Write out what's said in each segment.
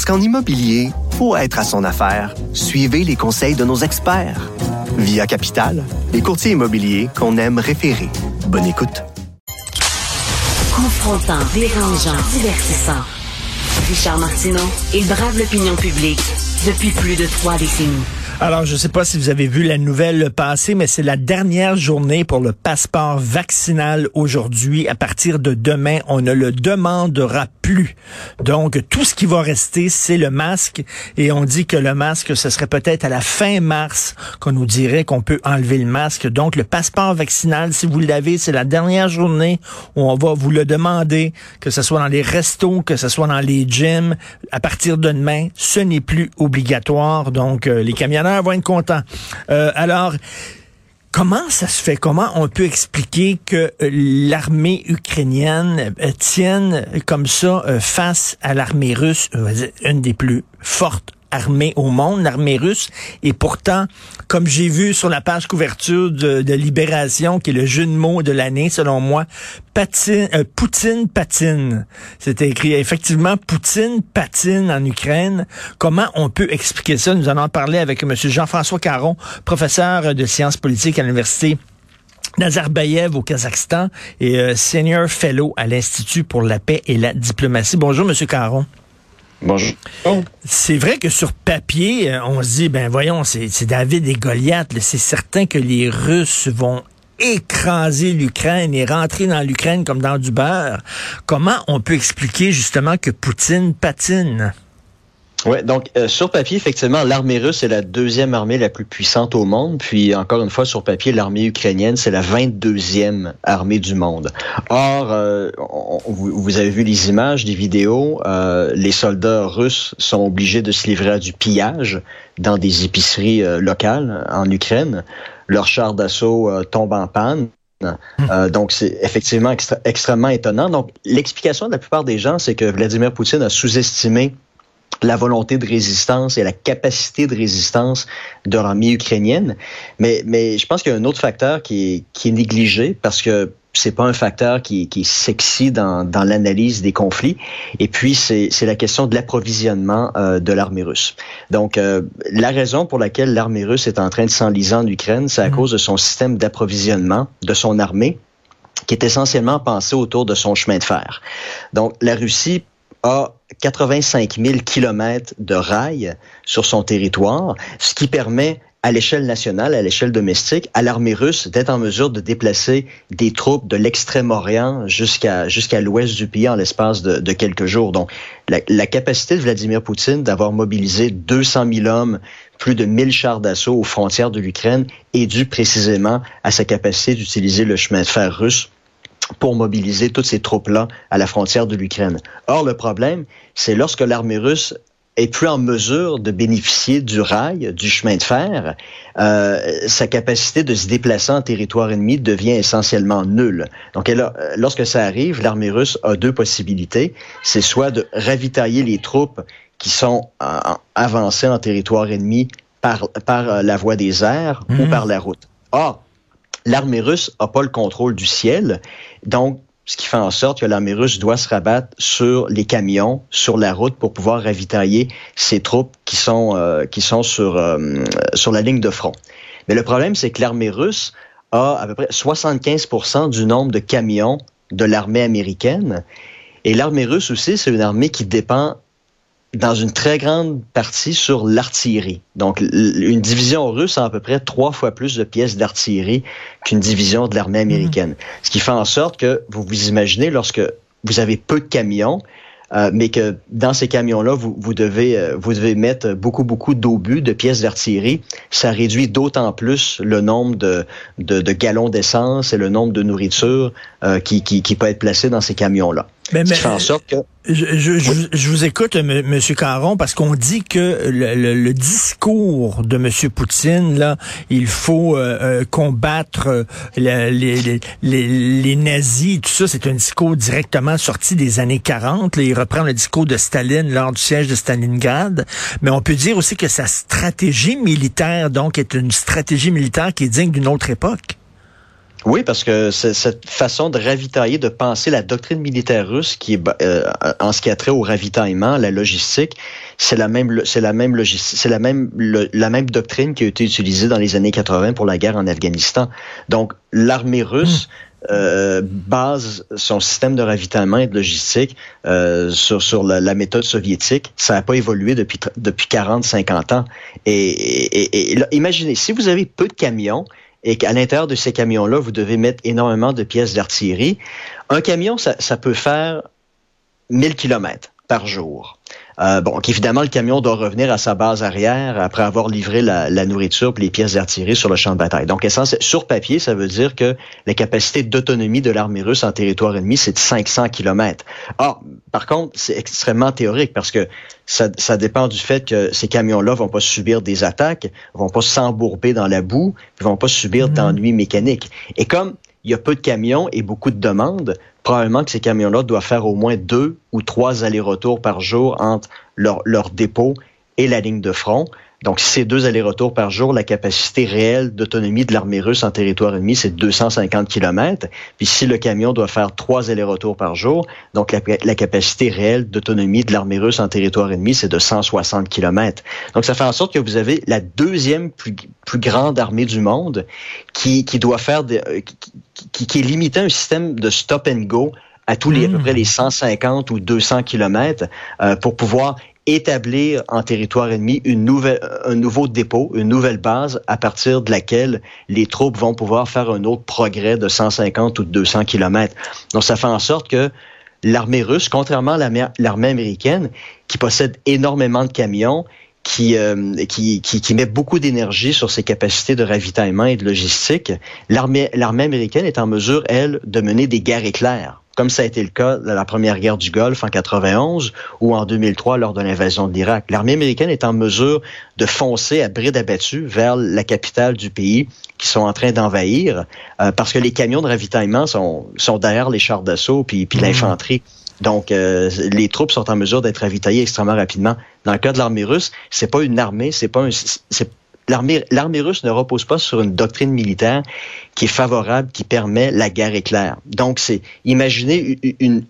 Parce qu'en immobilier, pour être à son affaire, suivez les conseils de nos experts. Via Capital, les courtiers immobiliers qu'on aime référer. Bonne écoute. Confrontant, dérangeant, divertissant. Richard Martineau, il brave l'opinion publique depuis plus de trois décennies. Alors, je ne sais pas si vous avez vu la nouvelle passer, mais c'est la dernière journée pour le passeport vaccinal aujourd'hui. À partir de demain, on ne le demandera Donc, tout ce qui va rester, c'est le masque. Et on dit que le masque, ce serait peut-être à la fin mars qu'on nous dirait qu'on peut enlever le masque. Donc, le passeport vaccinal, si vous l'avez, c'est la dernière journée où on va vous le demander, que ce soit dans les restos, que ce soit dans les gyms. À partir de demain, ce n'est plus obligatoire. Donc, euh, les camionneurs vont être contents. Euh, alors, Comment ça se fait? Comment on peut expliquer que euh, l'armée ukrainienne euh, tienne comme ça euh, face à l'armée russe, une des plus fortes armée au monde, l'armée russe. Et pourtant, comme j'ai vu sur la page couverture de, Libération, qui est le jeu de mots de l'année, selon moi, patine, euh, Poutine patine. C'était écrit effectivement Poutine patine en Ukraine. Comment on peut expliquer ça? Nous allons en parler avec M. Jean-François Caron, professeur de sciences politiques à l'Université Nazarbayev au Kazakhstan et euh, senior fellow à l'Institut pour la paix et la diplomatie. Bonjour, Monsieur Caron. Bonjour. C'est vrai que sur papier, euh, on se dit, ben voyons, c'est David et Goliath. C'est certain que les Russes vont écraser l'Ukraine et rentrer dans l'Ukraine comme dans du beurre. Comment on peut expliquer justement que Poutine patine? Oui, donc euh, sur papier, effectivement, l'armée russe est la deuxième armée la plus puissante au monde. Puis encore une fois, sur papier, l'armée ukrainienne, c'est la 22e armée du monde. Or, euh, vous, vous, avez vu les images, des vidéos, euh, les soldats russes sont obligés de se livrer à du pillage dans des épiceries euh, locales en Ukraine. Leurs chars d'assaut euh, tombent en panne. Euh, donc, c'est effectivement extra extrêmement étonnant. Donc, l'explication de la plupart des gens, c'est que Vladimir Poutine a sous-estimé la volonté de résistance et la capacité de résistance de l'armée ukrainienne. Mais, mais je pense qu'il y a un autre facteur qui est, qui est négligé parce que c'est pas un facteur qui, qui est sexy dans, dans l'analyse des conflits. Et puis, c'est la question de l'approvisionnement euh, de l'armée russe. Donc, euh, la raison pour laquelle l'armée russe est en train de s'enliser en Ukraine, c'est à mmh. cause de son système d'approvisionnement de son armée qui est essentiellement pensé autour de son chemin de fer. Donc, la Russie a 85 000 kilomètres de rails sur son territoire, ce qui permet à l'échelle nationale, à l'échelle domestique, à l'armée russe d'être en mesure de déplacer des troupes de l'extrême-orient jusqu'à jusqu'à l'ouest du pays en l'espace de, de, quelques jours. Donc, la, la, capacité de Vladimir Poutine d'avoir mobilisé 200 000 hommes, plus de 1000 chars d'assaut aux frontières de l'Ukraine est due précisément à sa capacité d'utiliser le chemin de fer russe pour mobiliser toutes ces troupes-là à la frontière de l'Ukraine. Or, le problème, c'est lorsque l'armée russe est plus en mesure de bénéficier du rail, du chemin de fer, euh, sa capacité de se déplacer en territoire ennemi devient essentiellement nulle. Donc, elle a, lorsque ça arrive, l'armée russe a deux possibilités. C'est soit de ravitailler les troupes qui sont en, avancées en territoire ennemi par, par la voie des airs mmh. ou par la route. Or, l'armée russe n'a pas le contrôle du ciel. Donc, ce qui fait en sorte que l'armée russe doit se rabattre sur les camions, sur la route pour pouvoir ravitailler ses troupes qui sont, euh, qui sont sur, euh, sur la ligne de front. Mais le problème, c'est que l'armée russe a à peu près 75% du nombre de camions de l'armée américaine. Et l'armée russe aussi, c'est une armée qui dépend dans une très grande partie sur l'artillerie. Donc, une division russe a à peu près trois fois plus de pièces d'artillerie qu'une division de l'armée américaine. Mmh. Ce qui fait en sorte que vous vous imaginez lorsque vous avez peu de camions, euh, mais que dans ces camions-là, vous, vous, devez, euh, vous devez mettre beaucoup, beaucoup d'obus, de pièces d'artillerie. Ça réduit d'autant plus le nombre de, de, de gallons d'essence et le nombre de nourriture euh, qui, qui, qui peut être placé dans ces camions-là. Mais, mais, qui fait en sorte que... Je, je, je, je vous écoute, M. Monsieur Caron, parce qu'on dit que le, le, le, discours de M. Poutine, là, il faut euh, euh combattre euh, les, les, les, les, nazis, tout ça, c'est un discours directement sorti des années 40. Là, il reprend le discours de Staline lors du siège de Stalingrad. Mais on peut dire aussi que sa stratégie militaire, donc, est une stratégie militaire qui est digne d'une autre époque. Oui, parce que cette façon de ravitailler, de penser la doctrine militaire russe, qui est euh, en ce qui a trait au ravitaillement, la logistique, c'est la même, c'est la même logistique, c'est la même, la même doctrine qui a été utilisée dans les années 80 pour la guerre en Afghanistan. Donc, l'armée russe. Hmm. Euh, base son système de ravitaillement et de logistique euh, sur, sur la, la, méthode soviétique. Ça n'a pas évolué depuis, depuis 40-50 ans. Et, et, et, imaginez, si vous avez peu de camions, et qu'à l'intérieur de ces camions-là, vous devez mettre énormément de pièces d'artillerie. Un camion, ça, ça peut faire 1000 kilomètres par jour. Euh, bon, évidemment, le camion doit revenir à sa base arrière après avoir livré la, la nourriture et les pièces d'artillerie sur le champ de bataille. Donc, sur papier, ça veut dire que la capacité d'autonomie de l'armée russe en territoire ennemi, c'est de 500 km. Or, par contre, c'est extrêmement théorique parce que ça, ça, dépend du fait que ces camions-là vont pas subir des attaques, vont pas s'embourber dans la boue, vont pas subir mmh. d'ennuis mécaniques. Et comme il y a peu de camions et beaucoup de demandes, probablement que ces camions-là doivent faire au moins deux ou trois allers-retours par jour entre leur, leur dépôt et la ligne de front. Donc, si c'est deux allers-retours par jour, la capacité réelle d'autonomie de l'armée russe en territoire ennemi, c'est 250 km. Puis si le camion doit faire trois allers-retours par jour, donc la, la capacité réelle d'autonomie de l'armée russe en territoire ennemi, c'est de 160 km. Donc, ça fait en sorte que vous avez la deuxième plus, plus grande armée du monde qui, qui doit faire, des, euh, qui, qui, est limité à un système de stop and go à tous les à peu hmm. près les 150 ou 200 kilomètres euh, pour pouvoir établir en territoire ennemi une nouvelle, un nouveau dépôt, une nouvelle base à partir de laquelle les troupes vont pouvoir faire un autre progrès de 150 ou 200 kilomètres. Donc, ça fait en sorte que l'armée russe, contrairement à l'armée américaine, qui possède énormément de camions, qui, euh, qui, qui, qui, met beaucoup d'énergie sur ses capacités de ravitaillement et de logistique, l'armée américaine est en mesure, elle, de mener des guerres éclairs comme ça a été le cas dans la première guerre du Golfe en 91 ou en 2003 lors de l'invasion de l'Irak. L'armée américaine est en mesure de foncer à bride abattue vers la capitale du pays qui sont en train d'envahir euh, parce que les camions de ravitaillement sont, sont derrière les chars d'assaut puis, puis mmh. l'infanterie. Donc, euh, les troupes sont en mesure d'être ravitaillées extrêmement rapidement. Dans le cas de l'armée russe, c'est pas une armée, c'est pas un, l'armée russe ne repose pas sur une doctrine militaire qui est favorable, qui permet la guerre éclair. Donc, c'est imaginez une,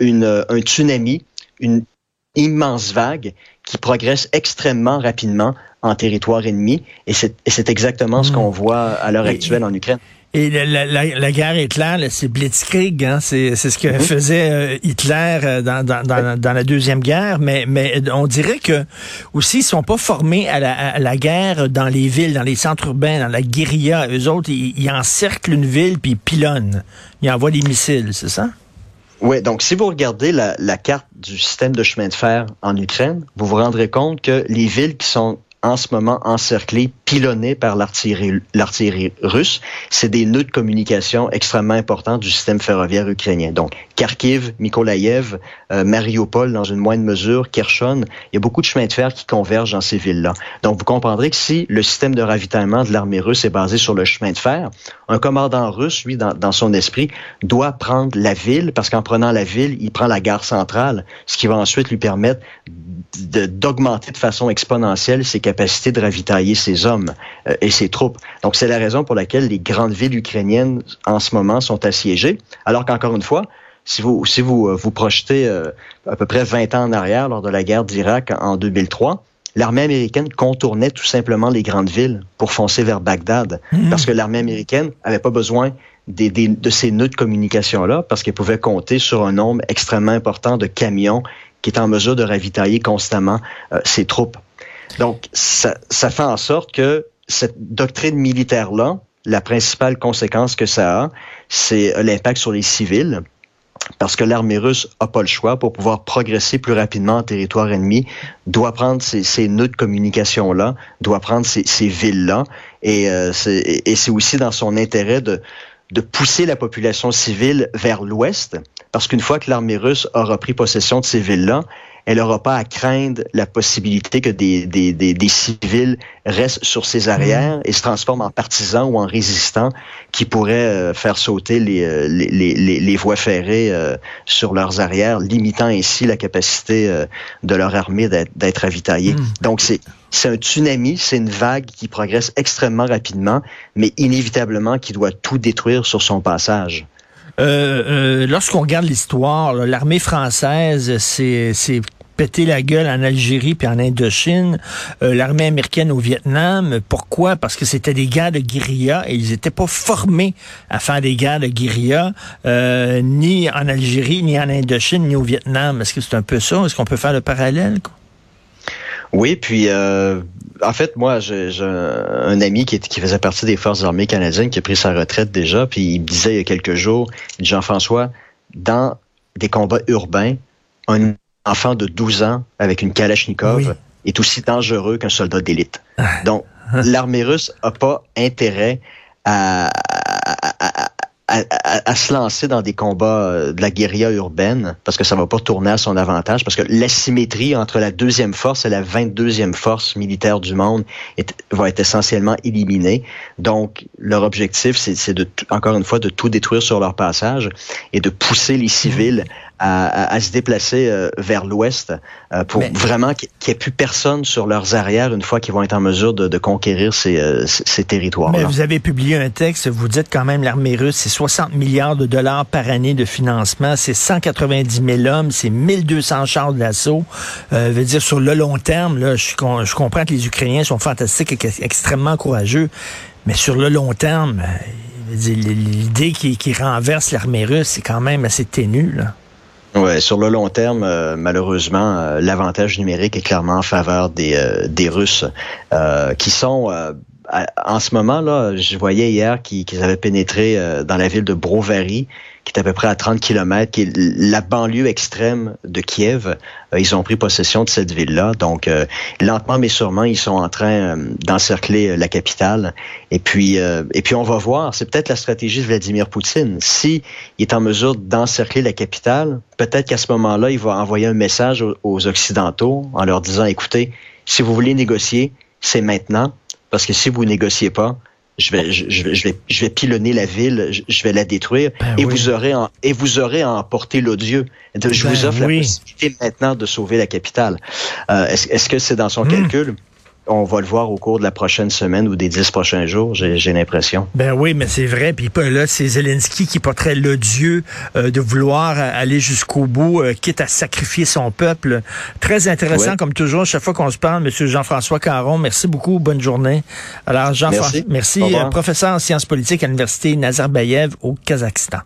un tsunami, une immense vague qui progresse extrêmement rapidement en territoire ennemi, et c'est exactement ce qu'on voit à l'heure actuelle en Ukraine. Et la, la, la guerre Hitler, c'est Blitzkrieg, hein? c'est ce que mhm. faisait euh, Hitler euh, dans, dans, dans, dans, la deuxième guerre, mais, mais on dirait que aussi ils sont pas formés à la, à la, guerre dans les villes, dans les centres urbains, dans la guérilla. Eux autres, ils, ils encerclent une ville puis ils pilonnent, ils envoient des missiles, c'est ça? Oui, donc si vous regardez la, la, carte du système de chemin de fer en Ukraine, vous vous rendrez compte que les villes qui sont en ce moment encerclés, pilonnés par l'artillerie russe. C'est des nœuds de communication extrêmement importants du système ferroviaire ukrainien. Donc, Kharkiv, Mykolaïev, euh, Mariupol dans une moindre mesure, Kherson, il y a beaucoup de chemins de fer qui convergent dans ces villes-là. Donc, vous comprendrez que si le système de ravitaillement de l'armée russe est basé sur le chemin de fer, un commandant russe, lui, dans, son esprit, doit prendre la ville, parce qu'en prenant la ville, il prend la gare centrale, ce qui va ensuite lui permettre d'augmenter de, façon exponentielle ses capacités de ravitailler ses hommes euh, et ses troupes. Donc, c'est la raison pour laquelle les grandes villes ukrainiennes, en ce moment, sont assiégées, alors qu'encore une fois, si vous, si vous euh, vous projetez euh, à peu près 20 ans en arrière, lors de la guerre d'Irak en 2003, l'armée américaine contournait tout simplement les grandes villes pour foncer vers Bagdad, mmh. parce que l'armée américaine avait pas besoin des, des, de ces nœuds de communication-là, parce qu'elle pouvait compter sur un nombre extrêmement important de camions qui est en mesure de ravitailler constamment euh, ses troupes. Donc, ça, ça fait en sorte que cette doctrine militaire-là, la principale conséquence que ça a, c'est l'impact sur les civils parce que l'armée russe a pas le choix pour pouvoir progresser plus rapidement en territoire ennemi, doit prendre ces, ces nœuds de communication là, doit prendre ces, ces villes là, et euh, c'est aussi dans son intérêt de de pousser la population civile vers l'ouest parce qu'une fois que l'armée russe aura pris possession de ces villes-là, elle n'aura pas à craindre la possibilité que des, des, des, des civils restent sur ses arrières et se transforment en partisans ou en résistants qui pourraient euh, faire sauter les, euh, les, les, les, voies ferrées euh, sur leurs arrières, limitant ainsi la capacité de leur armée d'être ravitaillée. Mm. Donc c'est c'est un tsunami, c'est une vague qui progresse extrêmement rapidement, mais inévitablement qui doit tout détruire sur son passage. Euh, euh, lorsqu'on regarde l'histoire, l'armée française, c'est pété la gueule en Algérie puis en Indochine, euh, l'armée américaine au Vietnam. Pourquoi? Parce que c'était des guerres de guérilla et ils n'étaient pas formés à faire des guerres de guérilla, euh, ni en Algérie, ni en Indochine, ni au Vietnam. Est-ce que c'est un peu ça? Est-ce qu'on peut faire le parallèle? Oui, puis euh, en fait, moi, j'ai un ami qui, faisait partie des forces armées canadiennes qui a pris sa retraite déjà, puis il me disait il y a quelques jours, Jean-François, dans des combats urbains, un enfant de 12 ans avec une Kalachnikov est aussi dangereux qu'un soldat d'élite. Ah. Donc, l'armée russe n'a pas intérêt à, à, se lancer dans des combats euh, de la guérilla urbaine parce que ça va pas tourner à son avantage parce que l'asymétrie entre la deuxième force et la 22e force militaire du monde est, va être essentiellement éliminée. Donc, leur objectif, c'est de, encore une fois, de tout détruire sur leur passage et de pousser les civils à, à, se déplacer euh, vers l'ouest euh, pour vraiment qu'il n'y ait plus personne sur leurs arrières une fois qu'ils vont être en mesure de, de conquérir ces, euh, ces territoires. Mais vous avez publié un texte, vous dites quand même l'armée russe, c'est 60 milliards de dollars par année de financement, c'est 190 000 hommes, c'est 1200 chars d'assaut. Euh, veut dire sur le long terme, là, je, je comprends que les Ukrainiens sont fantastiques et extrêmement courageux, mais sur le long terme, l'idée qui, qui renverse l'armée russe, c'est quand même assez ténu. Là. Ouais, sur le long terme, euh, malheureusement, euh, l'avantage numérique est clairement en faveur des, euh, des Russes, qui sont en ce moment là. Je voyais hier qu'ils avaient pénétré dans la ville de Brovary, qui est à peu près à 30 km, qui est la banlieue extrême de Kiev. Euh, ils ont pris possession de cette ville-là. Donc, euh, lentement mais sûrement, ils sont en train euh, d'encercler la capitale. Et puis, et puis, on va voir. C'est peut-être la stratégie de Vladimir Poutine. Si est en mesure d'encercler la capitale, peut-être qu'à ce moment-là, il va envoyer un message aux Occidentaux en leur disant, écoutez, si vous voulez négocier, c'est maintenant, parce que si vous négociez pas, je vais, je, je, vais, je vais pilonner la ville, je, vais la détruire, ben et vous aurez en, et vous aurez à emporter l'odieux. Je ben vous offre la possibilité maintenant de sauver la capitale. Euh, est-ce, est-ce que c'est dans son hmm. calcul? On va le voir au cours de la prochaine semaine ou des dix prochains jours, j'ai l'impression. Ben oui, mais c'est vrai. Puis là, c'est Zelensky qui porterait l'odieux euh, de vouloir aller jusqu'au bout, euh, quitte à sacrifier son peuple. Très intéressant, comme toujours, chaque fois qu'on se parle, Monsieur Jean-François Caron. Merci beaucoup. Bonne journée. Alors, Jean-François, merci, merci professeur en sciences politiques à l'Université Nazarbayev au Kazakhstan.